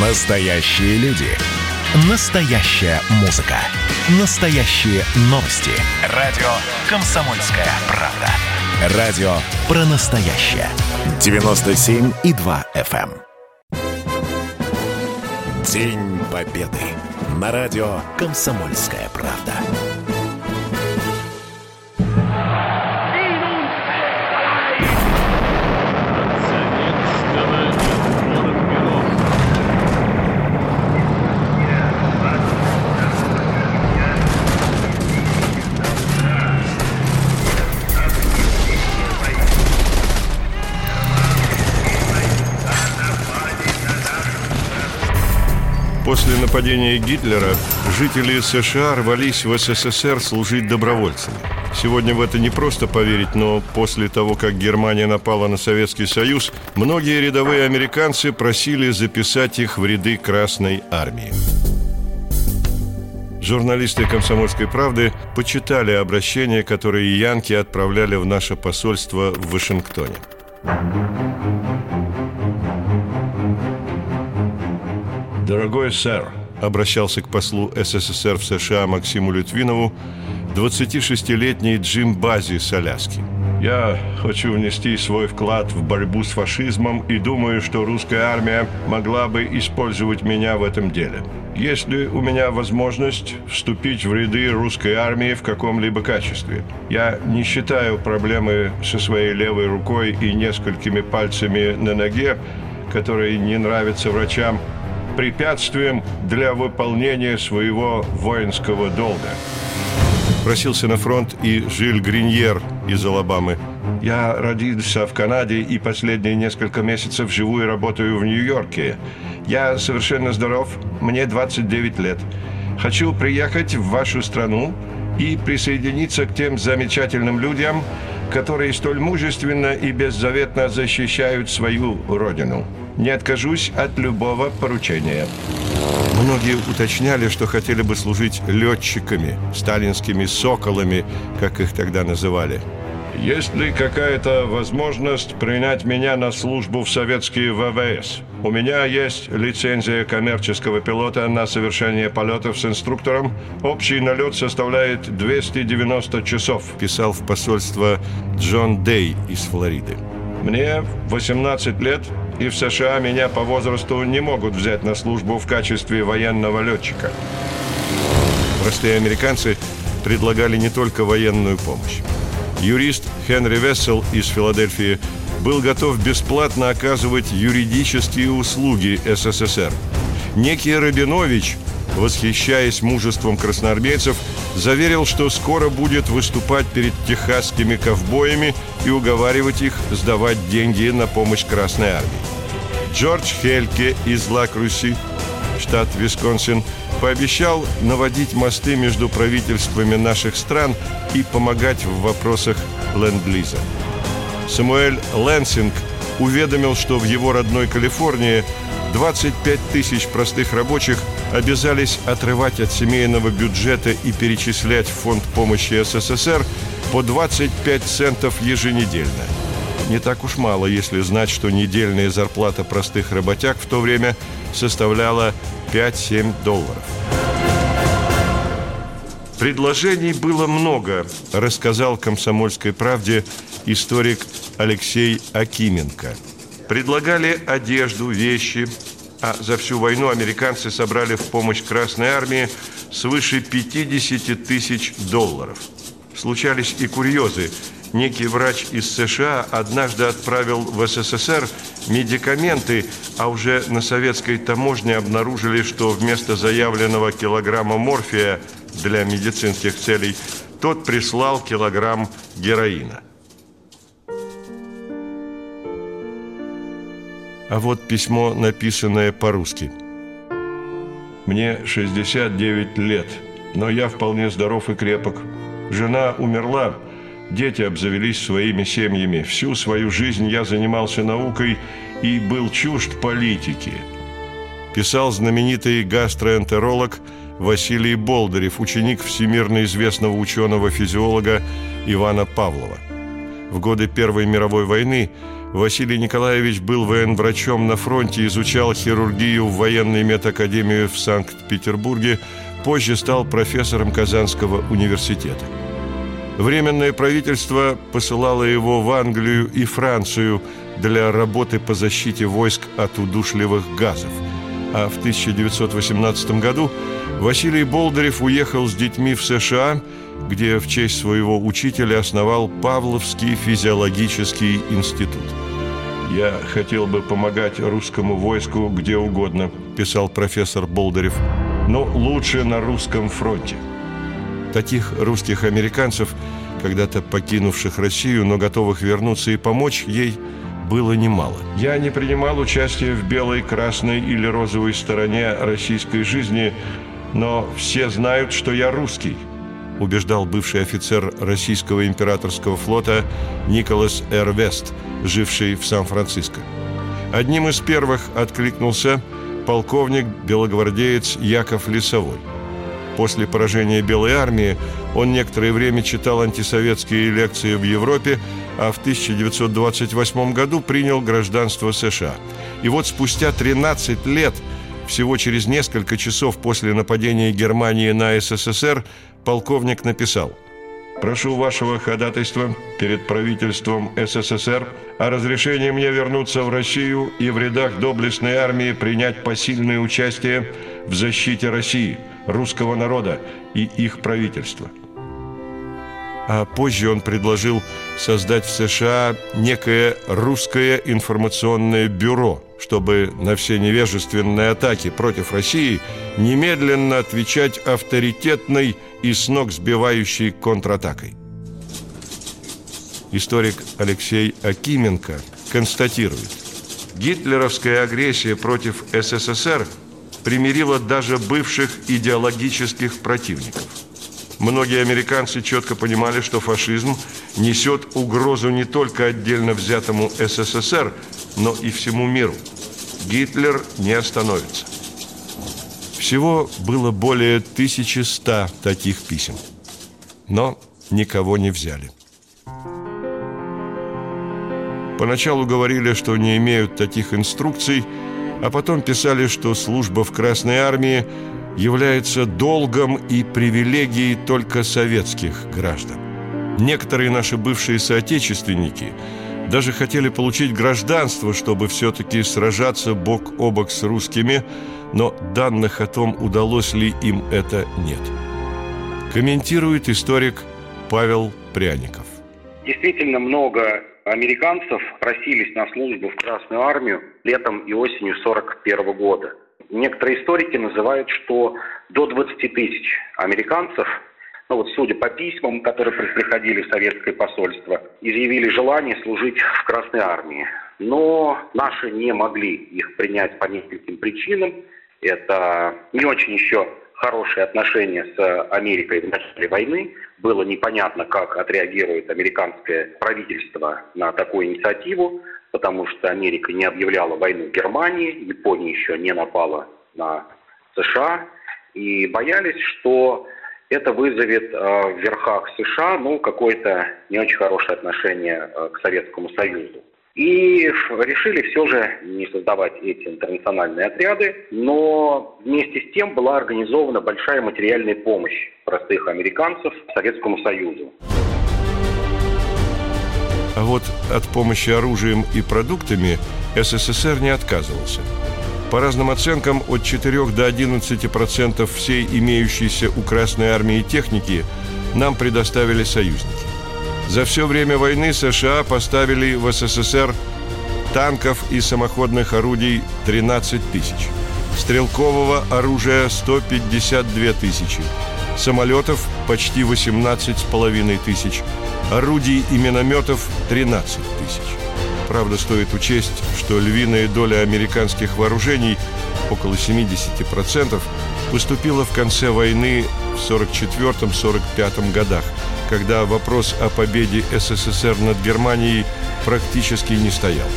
Настоящие люди. Настоящая музыка. Настоящие новости. Радио «Комсомольская правда». Радио про настоящее. 97,2 FM. эм. День Победы. На радио «Комсомольская правда». После нападения Гитлера жители США рвались в СССР служить добровольцами. Сегодня в это не просто поверить, но после того, как Германия напала на Советский Союз, многие рядовые американцы просили записать их в ряды Красной Армии. Журналисты «Комсомольской правды» почитали обращения, которые янки отправляли в наше посольство в Вашингтоне. Дорогой сэр, обращался к послу СССР в США Максиму Литвинову 26-летний Джим Бази с Аляски. Я хочу внести свой вклад в борьбу с фашизмом и думаю, что русская армия могла бы использовать меня в этом деле. Есть ли у меня возможность вступить в ряды русской армии в каком-либо качестве? Я не считаю проблемы со своей левой рукой и несколькими пальцами на ноге, которые не нравятся врачам, препятствием для выполнения своего воинского долга. Просился на фронт и Жиль Гриньер из Алабамы. Я родился в Канаде и последние несколько месяцев живу и работаю в Нью-Йорке. Я совершенно здоров, мне 29 лет. Хочу приехать в вашу страну и присоединиться к тем замечательным людям, которые столь мужественно и беззаветно защищают свою родину. Не откажусь от любого поручения. Многие уточняли, что хотели бы служить летчиками, сталинскими соколами, как их тогда называли. Есть ли какая-то возможность принять меня на службу в советские ВВС? У меня есть лицензия коммерческого пилота на совершение полетов с инструктором. Общий налет составляет 290 часов, писал в посольство Джон Дей из Флориды. Мне 18 лет, и в США меня по возрасту не могут взять на службу в качестве военного летчика. Простые американцы предлагали не только военную помощь. Юрист Хенри Вессел из Филадельфии был готов бесплатно оказывать юридические услуги СССР. Некий Рабинович, восхищаясь мужеством красноармейцев, заверил, что скоро будет выступать перед техасскими ковбоями и уговаривать их сдавать деньги на помощь Красной Армии. Джордж Хельке из Ла-Круси, штат Висконсин, пообещал наводить мосты между правительствами наших стран и помогать в вопросах ленд-лиза. Самуэль Лэнсинг уведомил, что в его родной Калифорнии 25 тысяч простых рабочих обязались отрывать от семейного бюджета и перечислять в фонд помощи СССР по 25 центов еженедельно. Не так уж мало, если знать, что недельная зарплата простых работяг в то время составляла 5-7 долларов. Предложений было много, рассказал «Комсомольской правде» историк Алексей Акименко. Предлагали одежду, вещи, а за всю войну американцы собрали в помощь Красной Армии свыше 50 тысяч долларов. Случались и курьезы. Некий врач из США однажды отправил в СССР медикаменты, а уже на советской таможне обнаружили, что вместо заявленного килограмма морфия для медицинских целей тот прислал килограмм героина. А вот письмо, написанное по-русски. Мне 69 лет, но я вполне здоров и крепок. Жена умерла, дети обзавелись своими семьями. Всю свою жизнь я занимался наукой и был чужд политики. Писал знаменитый гастроэнтеролог Василий Болдырев, ученик всемирно известного ученого-физиолога Ивана Павлова. В годы Первой мировой войны Василий Николаевич был военврачом на фронте, изучал хирургию в военной медакадемии в Санкт-Петербурге, позже стал профессором Казанского университета. Временное правительство посылало его в Англию и Францию для работы по защите войск от удушливых газов. А в 1918 году Василий Болдырев уехал с детьми в США, где в честь своего учителя основал Павловский физиологический институт. «Я хотел бы помогать русскому войску где угодно», – писал профессор Болдырев, – «но лучше на русском фронте». Таких русских американцев, когда-то покинувших Россию, но готовых вернуться и помочь ей, было немало. Я не принимал участия в белой, красной или розовой стороне российской жизни, но все знают, что я русский, убеждал бывший офицер российского императорского флота Николас Р. Вест, живший в Сан-Франциско. Одним из первых откликнулся полковник-белогвардеец Яков Лисовой – После поражения Белой армии он некоторое время читал антисоветские лекции в Европе, а в 1928 году принял гражданство США. И вот спустя 13 лет, всего через несколько часов после нападения Германии на СССР, полковник написал «Прошу вашего ходатайства перед правительством СССР о разрешении мне вернуться в Россию и в рядах доблестной армии принять посильное участие в защите России – русского народа и их правительства. А позже он предложил создать в США некое русское информационное бюро, чтобы на все невежественные атаки против России немедленно отвечать авторитетной и с ног сбивающей контратакой. Историк Алексей Акименко констатирует, гитлеровская агрессия против СССР – примирила даже бывших идеологических противников. Многие американцы четко понимали, что фашизм несет угрозу не только отдельно взятому СССР, но и всему миру. Гитлер не остановится. Всего было более 1100 таких писем. Но никого не взяли. Поначалу говорили, что не имеют таких инструкций – а потом писали, что служба в Красной Армии является долгом и привилегией только советских граждан. Некоторые наши бывшие соотечественники даже хотели получить гражданство, чтобы все-таки сражаться бок о бок с русскими, но данных о том, удалось ли им это, нет. Комментирует историк Павел Пряников. Действительно много американцев просились на службу в Красную армию летом и осенью 1941 года. Некоторые историки называют, что до 20 тысяч американцев, ну вот судя по письмам, которые приходили в советское посольство, изъявили желание служить в Красной армии. Но наши не могли их принять по нескольким причинам. Это не очень еще хорошие отношения с Америкой в начале войны. Было непонятно, как отреагирует американское правительство на такую инициативу, потому что Америка не объявляла войну Германии, Япония еще не напала на США, и боялись, что это вызовет э, в верхах США ну, какое-то не очень хорошее отношение э, к Советскому Союзу. И решили все же не создавать эти интернациональные отряды, но вместе с тем была организована большая материальная помощь простых американцев Советскому Союзу. А вот от помощи оружием и продуктами СССР не отказывался. По разным оценкам, от 4 до 11 процентов всей имеющейся у Красной Армии техники нам предоставили союзники. За все время войны США поставили в СССР танков и самоходных орудий 13 тысяч, стрелкового оружия 152 тысячи, самолетов почти 18 с половиной тысяч, орудий и минометов 13 тысяч. Правда, стоит учесть, что львиная доля американских вооружений, около 70%, поступила в конце войны в 1944-1945 годах – когда вопрос о победе СССР над Германией практически не стоял.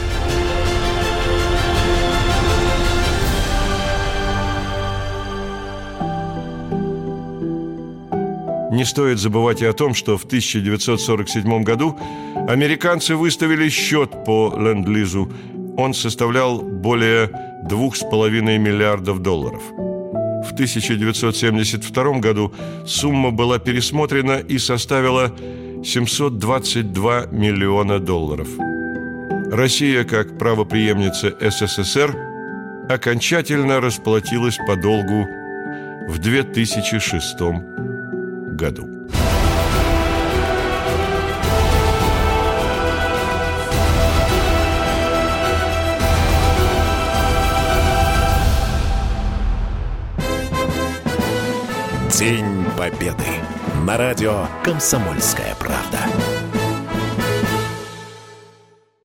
Не стоит забывать и о том, что в 1947 году американцы выставили счет по ленд-лизу. Он составлял более 2,5 миллиардов долларов. В 1972 году сумма была пересмотрена и составила 722 миллиона долларов. Россия, как правоприемница СССР, окончательно расплатилась по долгу в 2006 году. День Победы. На радио «Комсомольская правда».